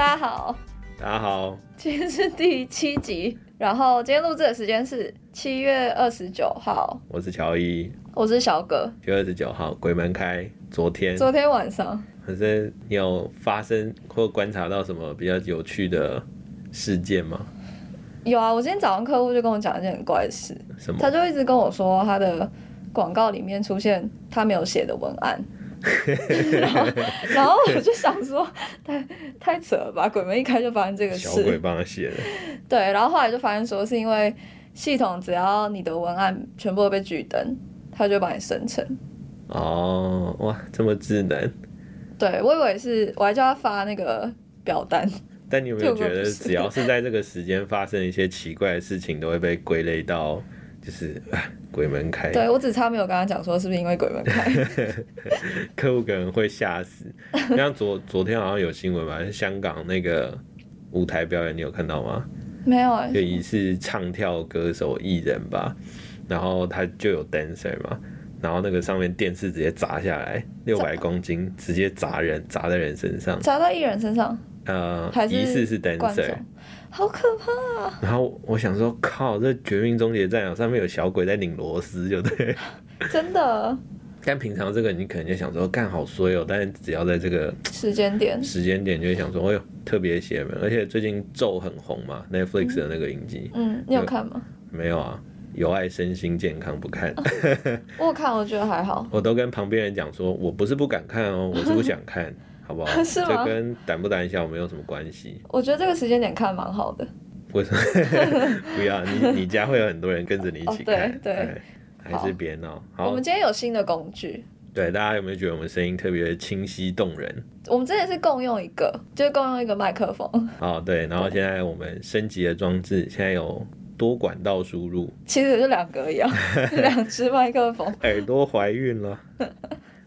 大家好，大家好，今天是第七集，然后今天录制的时间是七月二十九号，我是乔伊。我是小葛。七月二十九号，鬼门开。昨天，昨天晚上，可是你有发生或观察到什么比较有趣的事件吗？有啊，我今天早上客户就跟我讲一件很怪的事，什么？他就一直跟我说他的广告里面出现他没有写的文案，然 后然后我就想说太太扯了吧，鬼门一开就发生这个事小鬼，帮他写的，对，然后后来就发现说是因为系统只要你的文案全部都被拒登，它就会帮你生成。哦，哇，这么智能。对我以为是，我还叫他发那个表单，但你有没有觉得，只要是在这个时间发生一些奇怪的事情，都会被归类到就是啊鬼门开？对我只差没有跟他讲说是不是因为鬼门开，客户可能会吓死。像昨 昨天好像有新闻吧，是香港那个舞台表演，你有看到吗？没有哎、就疑似唱跳歌手艺人吧，然后他就有 dancer 嘛，然后那个上面电视直接砸下来，六百公斤直接砸人，砸在人身上。砸到艺人身上呃还，是疑似是 dancer 众。，好可怕啊！然后我想说，靠，这绝命终结战啊，上面有小鬼在拧螺丝，就对。真的但平常这个你可能就想说，干好衰哦，但是只要在这个时间点，时间点，就会想说，哎呦，特别邪门。而且最近咒很红嘛，Netflix 的那个影集，嗯，你有看吗？没有啊，有碍身心健康不看。我有看，我觉得还好。我都跟旁边人讲说，我不是不敢看哦，我是不想看，好不好？是吗这跟胆不胆小没有什么关系。我觉得这个时间点看蛮好的。为什么？不要你，你家会有很多人跟着你一起哦对看，对哎还是别闹。好我们，今天有新的工具，对大家有没有觉得我们声音特别清晰动人？我们之前是共用一个，就是共用一个麦克风，哦，对，然后现在我们升级了装置，现在有多管道输入，其实就两个而已啊，两只麦克风。耳朵怀孕了。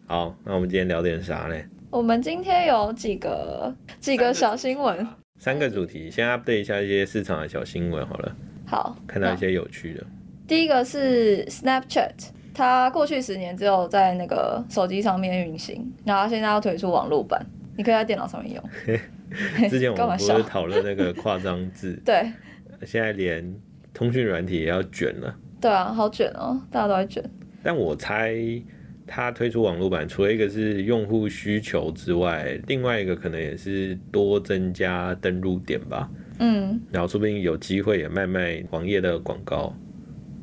好，那我们今天聊点啥嘞？我们今天有几个几个小新闻，三个主题，先 update 一下一些市场的小新闻好了，好，看到一些有趣的。第一个是 Snapchat，它过去十年只有在那个手机上面运行，然后它现在要推出网络版，你可以在电脑上面用。之前我们不是？讨论那个夸张字，对现在连通讯软体也要卷了。对啊，好卷哦，大家都在卷。但我猜它推出网络版，除了一个是用户需求之外，另外一个可能也是多增加登录点吧。嗯，然后说不定有机会也卖卖网页的广告。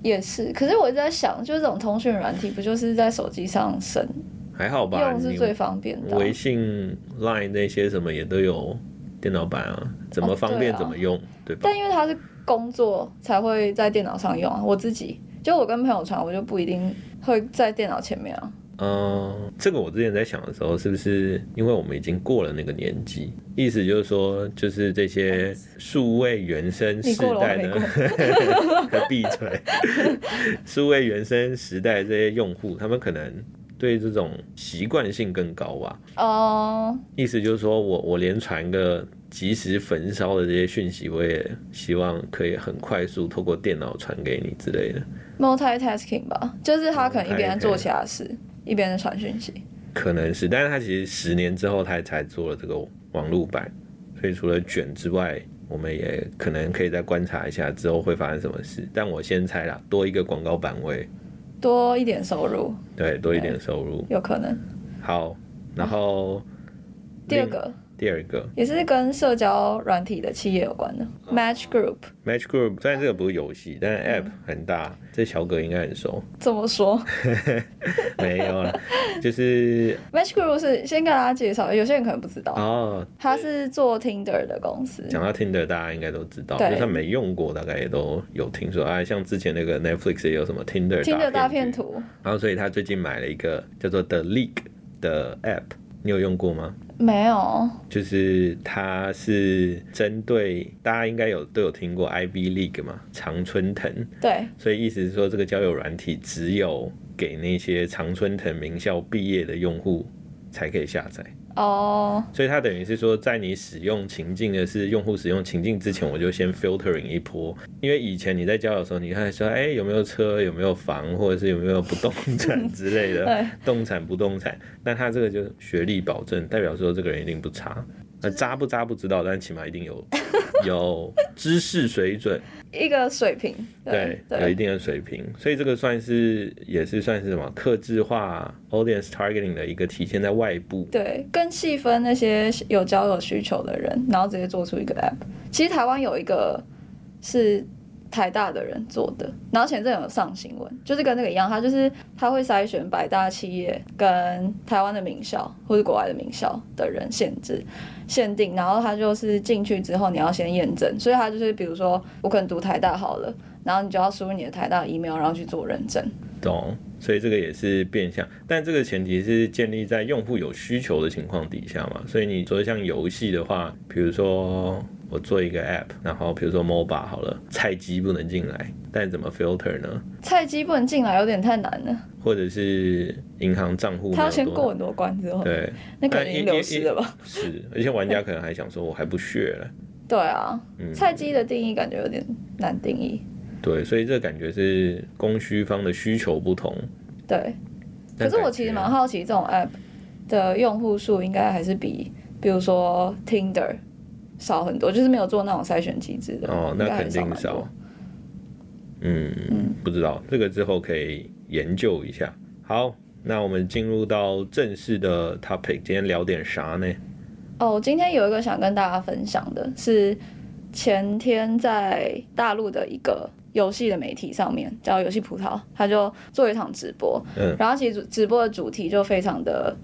也是。可是我一直在想，就是这种通讯软体，不就是在手机上升，还好吧？用是最方便的啊、微信、Line 那些什么也都有电脑版啊，怎么哦方便怎么用，对吧？但因为它是工作才会在电脑上用啊，我自己就我跟朋友传，我就不一定会在电脑前面啊。嗯，这个我之前在想的时候，是不是因为我们已经过了那个年纪？意思就是说，就是这些数位原生你世代的过，闭嘴！数位原生时代这些用户，他们可能对这种习惯性更高吧？哦、意思就是说我我连传个即时焚烧的这些讯息，我也希望可以很快速透过电脑传给你之类的。Multitasking 吧，就是他可能一边在做其他事，一边在传讯息。可能是，但是他其实十年之后他才做了这个网络版，所以除了卷之外，我们也可能可以再观察一下之后会发生什么事。但我先猜啦，多一个广告版位，多一点收入，对，多一点收入。有可能。好，然后另第二个第二个也是跟社交软体的企业有关的，Match Group。Match Group，虽然这个不是游戏，但是 App 很大，这小哥应该很熟。怎么说 没有了，就是？Match Group 是先跟大家介绍，有些人可能不知道，哦，他是做 Tinder 的公司。讲到 Tinder，大家应该都知道，就算没用过，大概也都有听说。啊，像之前那个 Netflix 也有什么 Tinder Tinder 大片图然后所以他最近买了一个叫做 The League 的 App，你有用过吗？没有，就是它是针对大家应该有都有听过 Ivy League 嘛，常春藤，对，所以意思是说这个交友软体只有给那些常春藤名校毕业的用户才可以下载。哦，所以它等于是说，在你使用情境的是用户使用情境之前，我就先 filtering 一波。因为以前你在交友的时候，你看说，哎、有没有车，有没有房，或者是有没有不动产之类的 对，动产不动产。那他这个就学历保证，代表说这个人一定不差。那，渣不渣不知道，但起码一定有 有知识水准，一个水平，对对，有一定的水平，所以这个算是也是算是什么克制化 audience targeting 的一个体现在外部。对，更细分那些有交友需求的人，然后直接做出一个 app。其实台湾有一个是台大的人做的，然后前阵有上新闻，就是跟那个一样，他就是他会筛选百大企业跟台湾的名校或者国外的名校的人限制限定，然后他就是进去之后你要先验证，所以他就是比如说我可能读台大好了，然后你就要输入你的台大 email，然后去做认证。懂，所以这个也是变相，但这个前提是建立在用户有需求的情况底下嘛。所以你说像游戏的话，比如说我做一个 app，然后比如说 MOBA 好了，菜鸡不能进来，但怎么 filter 呢？菜鸡不能进来有点太难了，或者是银行账户他要先多过很多关之后，对，那可能已经流失了吧？是，而且玩家可能还想说，我还不屑了。对啊，嗯菜鸡的定义感觉有点难定义。对，所以这感觉是供需方的需求不同。对，可是我其实蛮好奇，这种 app 的用户数应该还是比，比如说 Tinder 少很多，就是没有做那种筛选机制的。哦，那肯定少。嗯，不知道这个之后可以研究一下。好，那我们进入到正式的 topic，今天聊点啥呢？哦，今天有一个想跟大家分享的是，前天在大陆的一个游戏的媒体上面叫游戏葡萄，他就做一场直播，嗯然后其实直播的主题就非常的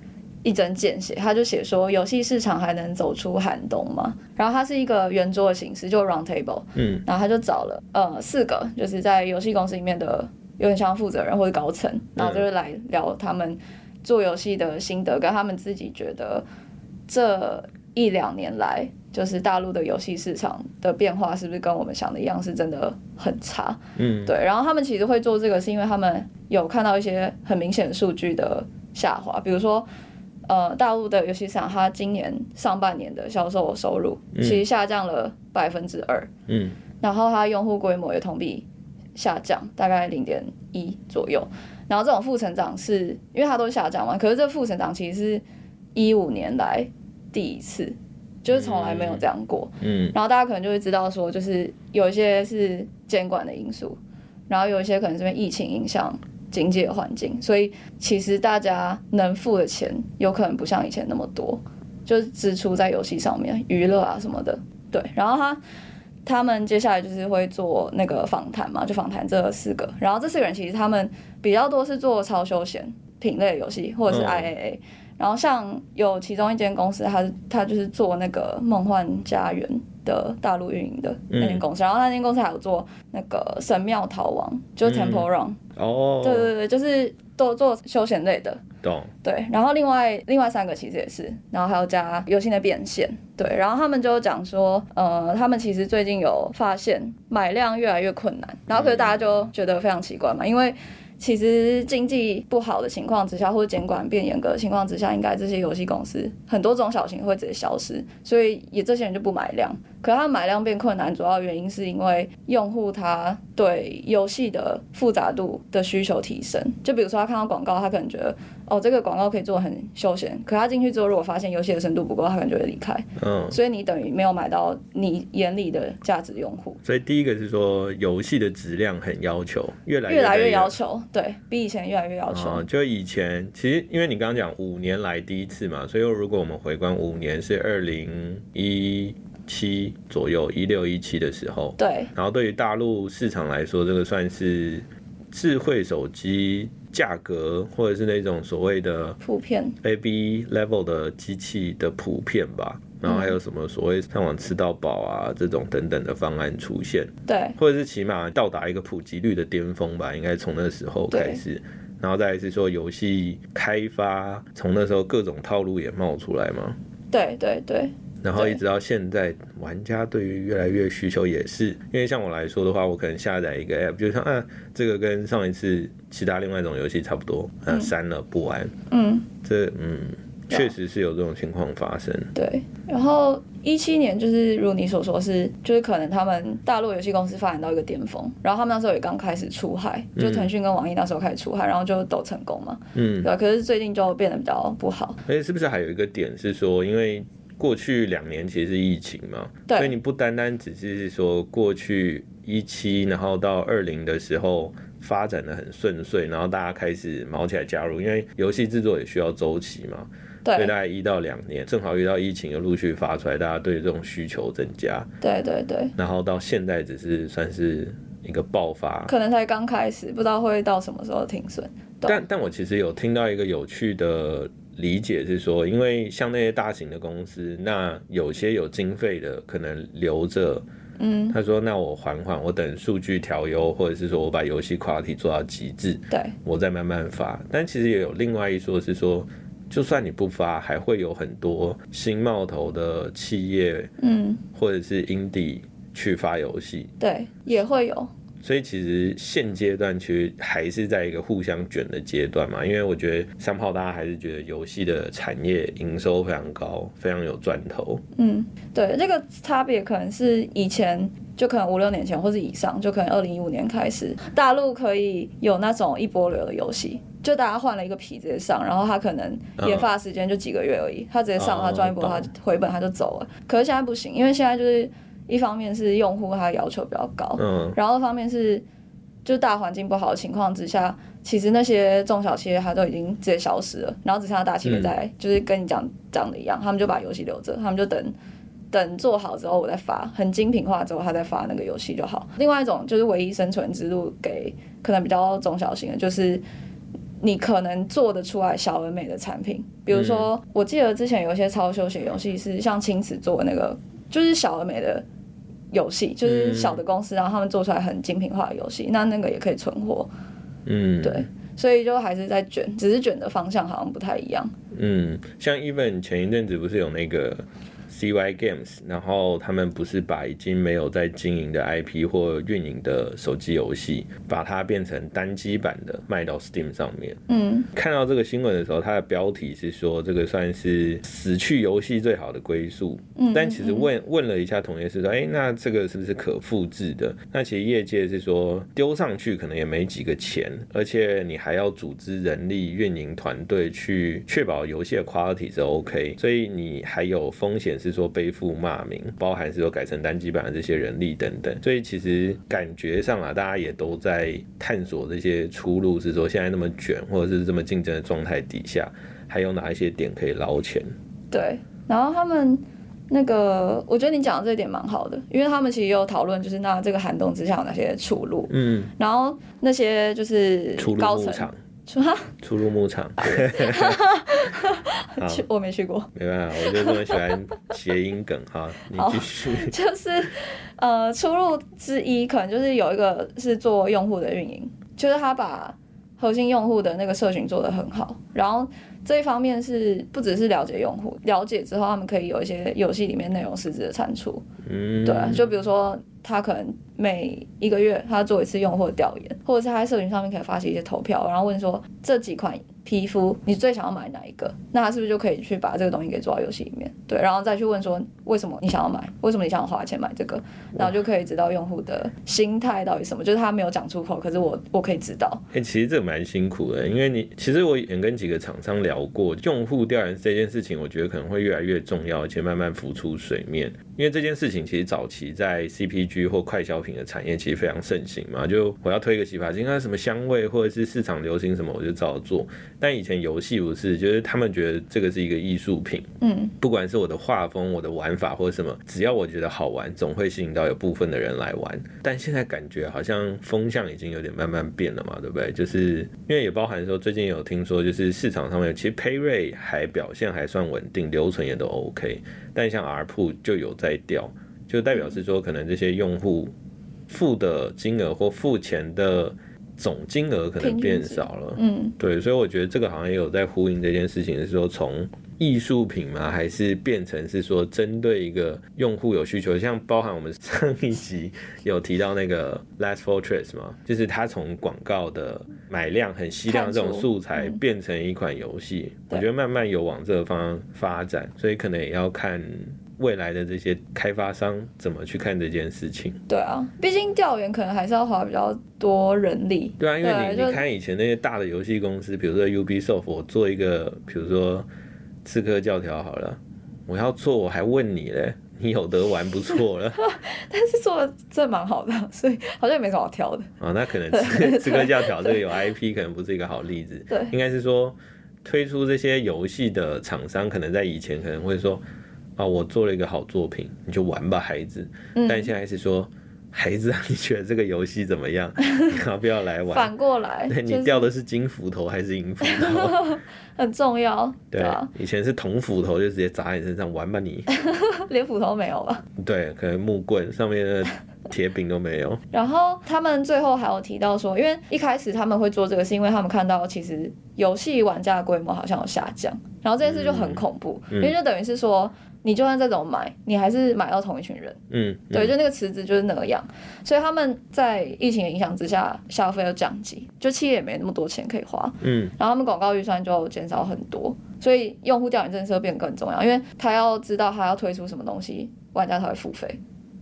一针见血，他就写说游戏市场还能走出寒冬吗？然后它是一个圆桌的形式，就 round table，嗯然后他就找了呃四个就是在游戏公司里面的有点像负责人或者高层，然后就是来聊他们做游戏的心得，跟他们自己觉得这一两年来，就是大陆的游戏市场的变化是不是跟我们想的一样，是真的很差？嗯对，然后他们其实会做这个，是因为他们有看到一些很明显的数据的下滑，比如说。呃，大陆的游戏市场，它今年上半年的销售收入其实下降了百分之二，嗯。然后它用户规模也同比下降，大概零点一左右。然后这种负成长是因为它都下降嘛，可是这负成长其实是一五年来第一次，就是从来没有这样过。嗯。然后大家可能就会知道说，就是有一些是监管的因素，然后有一些可能是因为疫情影响经济的环境，所以其实大家能付的钱有可能不像以前那么多，就是支出在游戏上面、娱乐啊什么的。对，然后他他们接下来就是会做那个访谈嘛，就访谈这四个，然后这四个人其实他们比较多是做超休闲品类的游戏或者是嗯。IAA，、然后像有其中一间公司，它它就是做那个梦幻家园的大陆运营的那间公司，然后那间公司还有做那个神庙逃亡，就是 Temple Run，、哦，对对对，就是都做休闲类的，懂，对，然后另外另外三个其实也是，然后还有加游戏的变现，对，然后他们就讲说，呃，他们其实最近有发现买量越来越困难，然后可是大家就觉得非常奇怪嘛，因为其实经济不好的情况之下，或者监管变严格的情况之下，应该这些游戏公司很多中小型会直接消失，所以也这些人就不买量。可是他买量变困难，主要原因是因为用户他对游戏的复杂度的需求提升。就比如说他看到广告，他可能觉得哦这个广告可以做很休闲，可他进去之后如果发现游戏的深度不够，他可能就会离开。嗯，所以你等于没有买到你眼里的价值用户。所以第一个是说游戏的质量很要求，越来越来越越要求，对比以前越来越要求。哦，就以前其实因为你刚刚讲五年来第一次嘛，所以如果我们回观五年是二零一七左右，一六一七的时候，对。然后对于大陆市场来说，这个算是智慧手机价格或者是那种所谓的普遍。AB level 的机器的普遍吧。然后还有什么所谓上网吃到饱啊这种等等的方案出现，对。或者是起码到达一个普及率的巅峰吧，应该从那时候开始。然后再来是说游戏开发，从那时候各种套路也冒出来吗。对对对然后一直到现在，玩家对于越来越需求也是，因为像我来说的话，我可能下载一个 app，就像啊，这个跟上一次其他另外一种游戏差不多，啊删了不玩，嗯这嗯确实是有这种情况发生。对。然后一七年就是如你所说是，就是可能他们大陆游戏公司发展到一个巅峰，然后他们那时候也刚开始出海，就腾讯跟网易那时候开始出海，然后就都成功嘛，嗯，对吧？可是最近就变得比较不好，而且是不是还有一个点是说，因为过去两年其实是疫情嘛，对。所以你不单单只是说过去一七，然后到二零的时候发展的很顺遂，然后大家开始毛起来加入，因为游戏制作也需要周期嘛，所以大概一到两年，正好遇到疫情又陆续发出来，大家对这种需求增加，对对对，然后到现在只是算是一个爆发，可能才刚开始，不知道会到什么时候停损。但但我其实有听到一个有趣的理解是说，因为像那些大型的公司，那有些有经费的可能留着，嗯，他说那我缓缓，我等数据调优，或者是说我把游戏 quality 做到极致，对我再慢慢发。但其实也有另外一说是说。就算你不发，还会有很多新冒头的企业嗯或者是 indie 去发游戏，对，也会有。所以其实现阶段其实还是在一个互相卷的阶段嘛，因为我觉得三炮大家还是觉得游戏的产业营收非常高，非常有赚头。嗯，对，这个差别可能是以前就可能五六年前或是以上，就可能二零一五年开始，大陆可以有那种一波流的游戏，就大家换了一个皮直接上，然后他可能研发时间就几个月而已，他直接上，哦他赚一波，他回本他就走了。可是现在不行，因为现在就是一方面是用户他要求比较高，嗯，然后一方面是就大环境不好的情况之下，其实那些中小企业它都已经直接消失了，然后只剩下大企业在，就是跟你讲讲的一样，他们就把游戏留着，他们就等等做好之后我再发，很精品化之后他再发那个游戏就好。另外一种就是唯一生存之路给可能比较中小型的，就是。你可能做得出来小而美的产品，比如说，我记得之前有一些超休闲游戏是像青瓷做的那个，就是小而美的游戏，就是小的公司，然后他们做出来很精品化的游戏，那那个也可以存活。嗯，对，所以就还是在卷，只是卷的方向好像不太一样。嗯，像 Even 前一阵子不是有那个 CY Games，然后他们不是把已经没有在经营的 IP 或运营的手机游戏，把它变成单机版的卖到 Steam 上面。嗯，看到这个新闻的时候，它的标题是说这个算是死去游戏最好的归宿。嗯但其实问问了一下同业是说，哎、那这个是不是可复制的？那其实业界是说丢上去可能也没几个钱，而且你还要组织人力、运营团队去确保游戏的 quality 是 OK，所以你还有风险是说背负骂名，包含是说改成单机版的这些人力等等。所以其实感觉上啊，大家也都在探索这些出路，是说现在那么卷或者是这么竞争的状态底下，还有哪一些点可以捞钱？对。然后他们那个，我觉得你讲的这一点蛮好的，因为他们其实也有讨论，就是那这个寒冬之下有哪些出路，嗯，然后那些就是高层，牧场，出入牧场。好。去我没去过，没办法，我就这么喜欢谐音梗哈，你继续。就是呃出入之一，可能就是有一个是做用户的运营，就是他把核心用户的那个社群做得很好，然后这一方面是不只是了解用户，了解之后他们可以有一些游戏里面内容实质的产出，嗯，对啊，就比如说他可能每一个月他做一次用户的调研，或者是他在社群上面可以发起一些投票，然后问说这几款皮肤你最想要买哪一个？那他是不是就可以去把这个东西给做到游戏里面？对，然后再去问说为什么你想要买，为什么你想要花钱买这个？然后就可以知道用户的心态到底什么，就是他没有讲出口，可是我我可以知道。哎、其实这蛮辛苦的，因为你其实我也跟几个厂商聊过，用户调研这件事情，我觉得可能会越来越重要，而且慢慢浮出水面。因为这件事情其实早期在 CPG 或快消品的产业其实非常盛行嘛，就我要推一个洗发精，它什么香味或者是市场流行什么，我就照做。但以前游戏不是，就是他们觉得这个是一个艺术品，嗯，不管是我的画风、我的玩法或者什么，只要我觉得好玩，总会吸引到有部分的人来玩。但现在感觉好像风向已经有点慢慢变了嘛，对不对？就是因为也包含说，最近有听说，就是市场上面其实 Pay Rate 还表现还算稳定，留存也都 OK，但像 R P 就有在掉，就代表是说可能这些用户付的金额或付钱的总金额可能变少了。嗯，对，所以我觉得这个好像也有在呼应这件事情，是说从艺术品吗？还是变成是说针对一个用户有需求？像包含我们上一集有提到那个 Last Fortress 嘛，就是它从广告的买量很稀量这种素材嗯变成一款游戏，我觉得慢慢有往这个方向发展，所以可能也要看。未来的这些开发商怎么去看这件事情？对啊，毕竟调研可能还是要花比较多人力。对啊，因为你你看以前那些大的游戏公司，比如说 Ubisoft，我做一个，比如说《刺客教条》好了，我要做我还问你嘞，你有得玩不错了 但是做的真的蛮好的，所以好像也没什么好挑的。啊、那可能刺刺客教条这个有 IP 可能不是一个好例子，对应该是说推出这些游戏的厂商，可能在以前可能会说啊，我做了一个好作品，你就玩吧，孩子。嗯但现在是说，孩子啊，你觉得这个游戏怎么样？你要不要来玩？反过来，对就是你掉的是金斧头还是银斧头？很重要，对啊，，以前是铜斧头，就直接砸你身上玩吧你。连斧头没有了。对，可能木棍上面的铁饼都没有。然后他们最后还有提到说，因为一开始他们会做这个，是因为他们看到其实游戏玩家的规模好像有下降，然后这件事就很恐怖，嗯因为就等于是说，你就算再怎么买，你还是买到同一群人，嗯，对，嗯。就那个池子就是那样，所以他们在疫情的影响之下，消费又降级，就企业也没那么多钱可以花，嗯，然后他们广告预算就减少很多，所以用户调研政策变更重要，因为他要知道他要推出什么东西，玩家才会付费。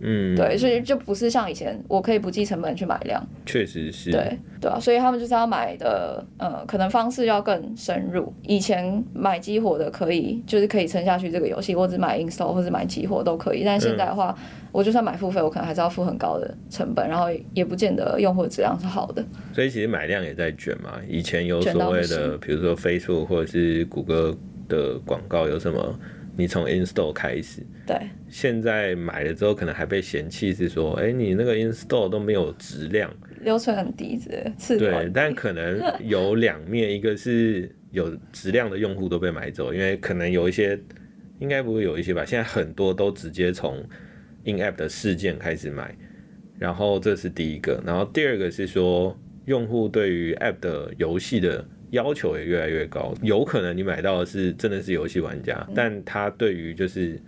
嗯，对，所以就不是像以前我可以不计成本去买量，确实是。对对啊，所以他们就是要买的，呃，可能方式要更深入。以前买激活的可以，就是可以撑下去这个游戏，我只买 install 或者买激活都可以，但现在的话，我就算买付费，我可能还是要付很高的成本，然后也不见得用户的质量是好的。所以其实买量也在卷嘛。以前有所谓的，比如说 Facebook 或者是谷歌的广告有什么，你从 install 开始，对。现在买了之后可能还被嫌弃是说，哎、你那个 install 都没有质量。留存很低，之类的次对，但可能有两面，一个是有质量的用户都被买走，因为可能有一些，应该不会有一些吧，现在很多都直接从 in app 的事件开始买，然后这是第一个，然后第二个是说用户对于 app 的游戏的要求也越来越高，有可能你买到的是真的是游戏玩家，但他对于就是。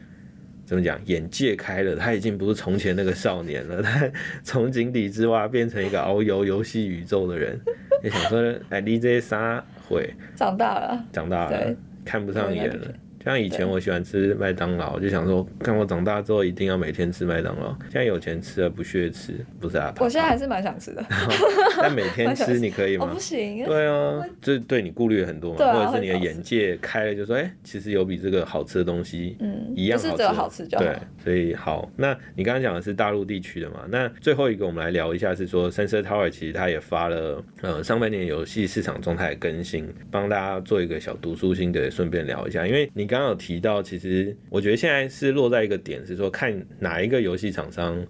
怎么讲？眼界开了，他已经不是从前那个少年了，他从井底之蛙变成一个遨游游戏宇宙的人。也想说，哎，你这些啥会长大了，长大了，看不上眼了。像以前我喜欢吃麦当劳，就想说，看我长大之后一定要每天吃麦当劳。现在有钱吃了不屑吃，不是啊？我现在还是蛮想吃的，但每 天吃你可以吗我不？行，对啊，这对你顾虑很多嘛，或者是你的眼界开了，就说，哎、其实有比这个好吃的东西嗯，一样好吃，好吃就好对，所以好，那你刚刚讲的是大陆地区的嘛？那最后一个我们来聊一下，是说 Sensor Tower 其实它也发了呃上半年游戏市场状态更新，帮大家做一个小读书心得，顺便聊一下。因为你刚刚有提到，其实我觉得现在是落在一个点，是说看哪一个游戏厂商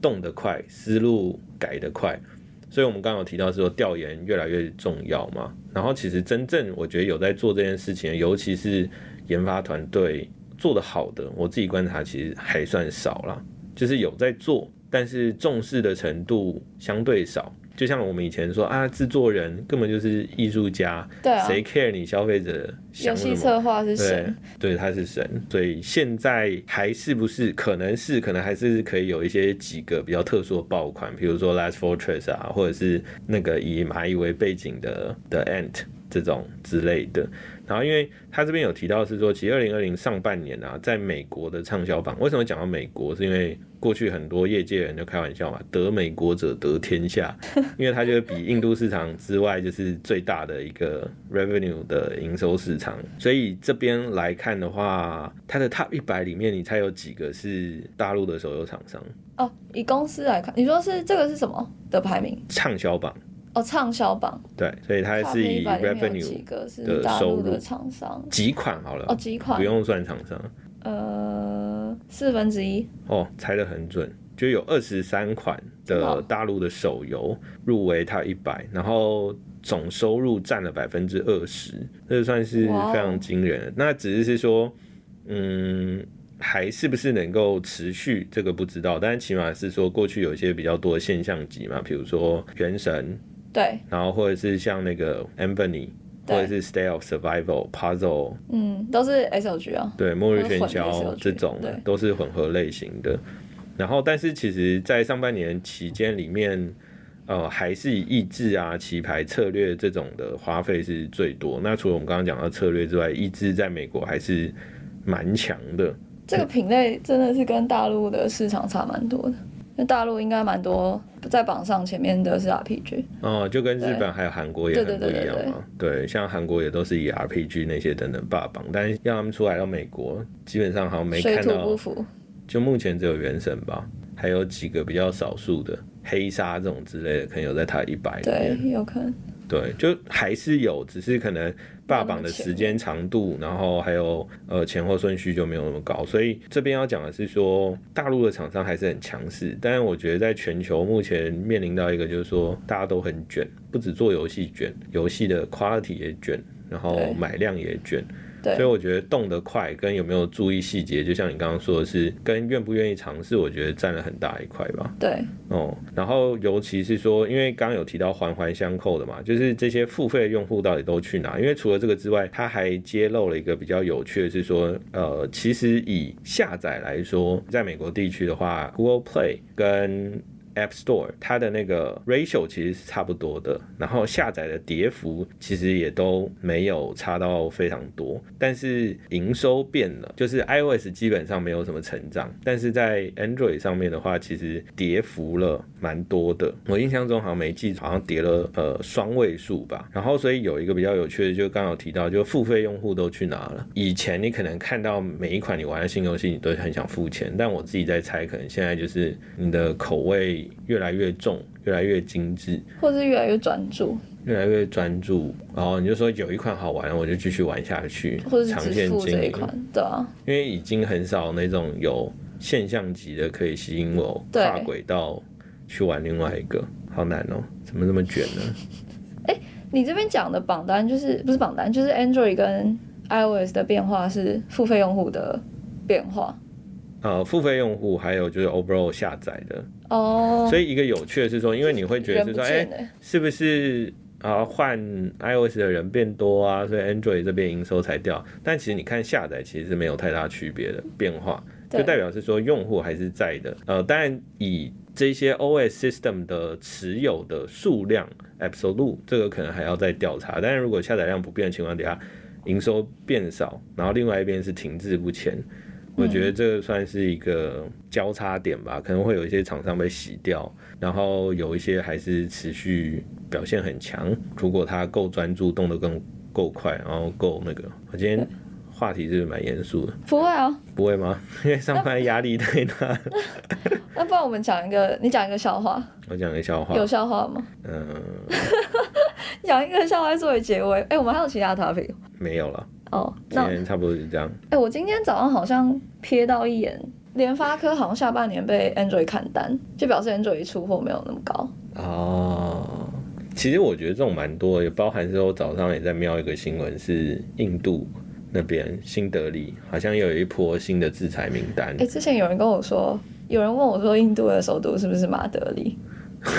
动得快，思路改得快。所以我们刚刚有提到是说调研越来越重要嘛，然后其实真正我觉得有在做这件事情，尤其是研发团队做得好的，我自己观察其实还算少啦，就是有在做，但是重视的程度相对少。就像我们以前说啊，制作人根本就是艺术家，对啊，谁 care 你消费者游戏想什么？策划是对神，对，他是神，所以现在还是不是可能是可能还是可以有一些几个比较特殊的爆款，比如说 Last Fortress 啊，或者是那个以蚂蚁为背景的的 Ant 这种之类的。然后，因为他这边有提到是说，其实二零二零上半年啊，在美国的畅销榜，为什么讲到美国？是因为过去很多业界人就开玩笑嘛，得美国者得天下，因为它就是比印度市场之外，就是最大的一个 revenue 的营收市场。所以这边来看的话，它的 top 一百里面，你猜有几个是大陆的手游厂商哦，以公司来看，你说是这个是什么的排名？畅销榜？哦，畅销榜，对，所以它是以 Top 100里面有几 revenue 的收入厂商？几款好了，哦，几款不，用算厂商。呃，四分之一，哦，猜的很准，就有二十三款的哦大陆的手游入围它一百，然后总收入占了百分之二十，这算是非常惊人的。那只是是说，嗯，还是不是能够持续，这个不知道，但是起码是说过去有一些比较多的现象级嘛，比如说《原神》，对，然后或者是像那个 Anthony。或者是 Stay of Survival、Puzzle，嗯，都是 S O G 啊，对，末日喧嚣这种对都是混合类型的。然后，但是其实，在上半年期间里面，呃，还是以益智啊、棋牌策略这种的花费是最多。那除了我们刚刚讲到策略之外，益智在美国还是蛮强的。这个品类真的是跟大陆的市场差蛮多的。那大陆应该蛮多在榜上前面的是 RPG，哦，就跟日本还有韩国也很不一样嘛。对，像韩国也都是以 RPG 那些等等霸榜，但是要他们出来到美国，基本上好像没看到不服。就目前只有原神吧，还有几个比较少数的黑鲨这种之类的，可能有在它一百里对。，有可能。对，就还是有，只是可能霸榜的时间长度，然后还有呃前后顺序就没有那么高。所以这边要讲的是说，大陆的厂商还是很强势，但是我觉得在全球目前面临到一个就是说大家都很卷，不止做游戏卷，游戏的 quality 也卷，然后买量也卷。对所以我觉得动得快跟有没有注意细节，就像你刚刚说的是，跟愿不愿意尝试，我觉得占了很大一块吧。对，哦，然后尤其是说，因为刚刚有提到环环相扣的嘛，就是这些付费的用户到底都去哪？因为除了这个之外，他还揭露了一个比较有趣的是说，呃，其实以下载来说，在美国地区的话，Google Play 跟 App Store 它的那个 ratio 其实是差不多的，然后下载的跌幅其实也都没有差到非常多，但是营收变了，就是 iOS 基本上没有什么成长，但是在 Android 上面的话，其实跌幅了蛮多的。我印象中好像没记，好像跌了呃双位数吧。然后所以有一个比较有趣的，就刚刚有提到，就付费用户都去哪了？以前你可能看到每一款你玩的新游戏，你都很想付钱，但我自己在猜，可能现在就是你的口味越来越重，越来越精致。或是越来越专注，越来越专注，然后你就说有一款好玩，我就继续玩下去，或者是长只付线经营。这一款，对啊，因为已经很少那种有现象级的可以吸引我对跨轨道去玩另外一个，好难哦，怎么这么卷呢？你这边讲的榜单就是不是榜单，就是 Android 跟 iOS 的变化是付费用户的变化呃，付费用户还有就是 overall 下载的，哦，所以一个有趣的是说，因为你会觉得是说，哎、欸是不是啊换 iOS 的人变多啊，所以 Android 这边营收才掉？但其实你看下载其实是没有太大区别的变化，就代表是说用户还是在的。呃，当然以这些 OS system 的持有的数量 absolute 这个可能还要再调查，但是如果下载量不变的情况底下，营收变少，然后另外一边是停滞不前。我觉得这个算是一个交叉点吧，可能会有一些厂商被洗掉，然后有一些还是持续表现很强。如果他够专注，动得更够快，然后够那个，我今天话题是蛮严肃的？不会啊，不会吗？因为上班压力太大了。那不然我们讲一个，你讲一个笑话，我讲个笑话，有笑话吗？嗯、讲一个笑话作为结尾。哎、我们还有其他 topic 没有了，哦。今那天差不多是这样。哎、我今天早上好像瞥到一眼，联发科好像下半年被 Android 砍单，就表示 Android 出货没有那么高。哦，其实我觉得这种蛮多的，也包含说早上也在瞄一个新闻，是印度那边新德里好像又有一波新的制裁名单哎、。之前有人跟我说，有人问我说，印度的首都是不是马德里？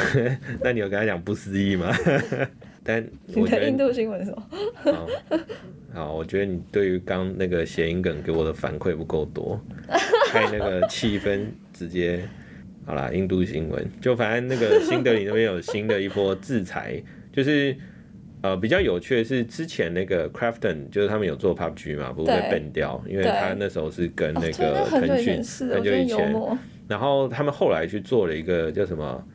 那你有跟他讲不思议吗？但你我觉得的印度新闻是什么？好，好，我觉得你对于刚那个谐音梗给我的反馈不够多，害那个气氛直接好啦。印度新闻就反正那个新德里那边有新的一波制裁，就是呃比较有趣的是，之前那个 Crafton 就是他们有做 PUBG 嘛，不是被对 ban 掉，因为他那时候是跟那个腾讯很久以前，然后他们后来去做了一个叫什么，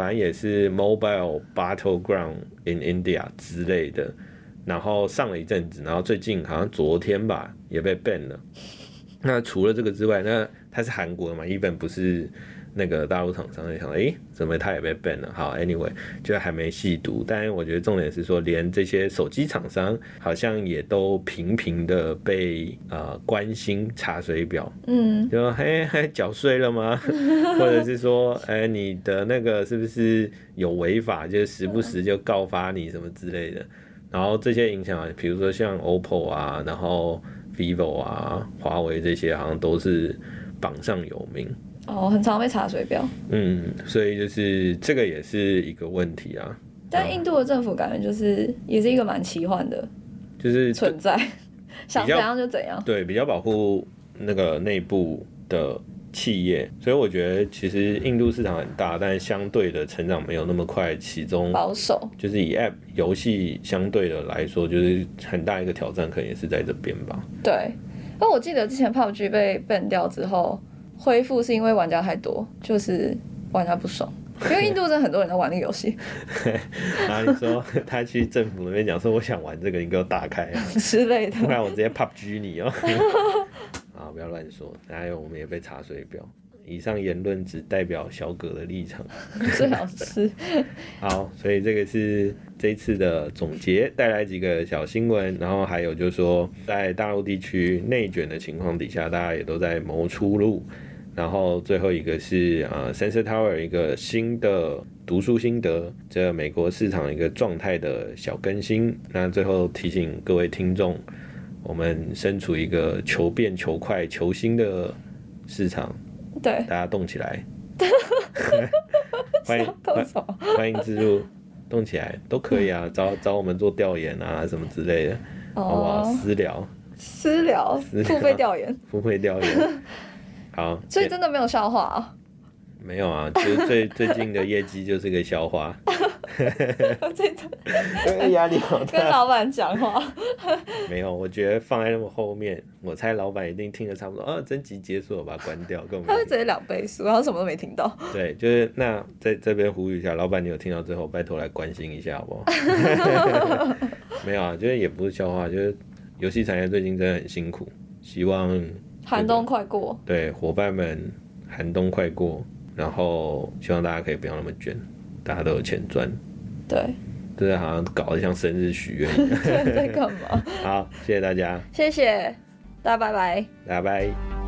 反正也是 Mobile Battleground in India 之类的，然后上了一阵子，然后最近好像昨天吧也被 ban 了。那除了这个之外，那它是韩国的嘛，even 不是那个大陆厂商，就想，诶，怎么他也被 ban 了？好，anyway，就还没细读，但是我觉得重点是说，连这些手机厂商好像也都频频的被呃关心查水表，嗯，就说嘿，嘿缴税了吗？或者是说，哎、你的那个是不是有违法？就时不时就告发你什么之类的。然后这些影响，比如说像 OPPO 啊，然后 vivo 啊、华为这些，好像都是榜上有名。哦，很常被查水表。嗯，所以就是这个也是一个问题啊，但印度的政府感觉就是也是一个蛮奇幻的就是存在，想怎样就怎样。对比较保护那个内部的企业，所以我觉得其实印度市场很大，但相对的成长没有那么快，其中保守，就是以 App 游戏相对的来说，就是很大一个挑战，可能也是在这边吧。对。那我记得之前 PUBG 被 ban 掉之后，恢复是因为玩家太多，就是玩家不爽。因为印度真的很多人在玩那个游戏 然后你说 他去政府那边讲说，我想玩这个，你给我打开啊，之类的不。然我直接 PUBG 你哦。啊，不要乱说，还有我们也被查水表。以上言论只代表小葛的立场。最好是好，所以这个是这一次的总结，带来几个小新闻，然后还有就是说，在大陆地区内卷的情况底下，大家也都在谋出路。然后最后一个是呃，Sensor Tower 一个新的读书心得，这美国市场一个状态的小更新。那最后提醒各位听众，我们身处一个求变、求快、求新的市场，对，大家动起来。欢迎动欢？欢迎自入，动起来都可以啊，找找我们做调研啊什么之类的，好不好？哦，私聊、私聊、聊付费调研，付费调研。好，所以真的没有笑话啊。没有啊，就是最 最近的业绩就是个笑话，这个 压力好跟老板讲话，没有，我觉得放在那么后面，我猜老板一定听得差不多。啊，真集结束了，把它关掉，跟我们他会直接两倍速，然后什么都没听到。对，就是那在这边呼吁一下，老板，你有听到最后，拜托来关心一下好不好？没有啊，就是也不是笑话，就是游戏产业最近真的很辛苦，希望寒冬快过，对伙伴们寒冬快过，然后希望大家可以不要那么卷，大家都有钱赚，对，这是好像搞得像生日许愿一样。在干嘛？好，谢谢大家，谢谢，大家拜拜。大家拜。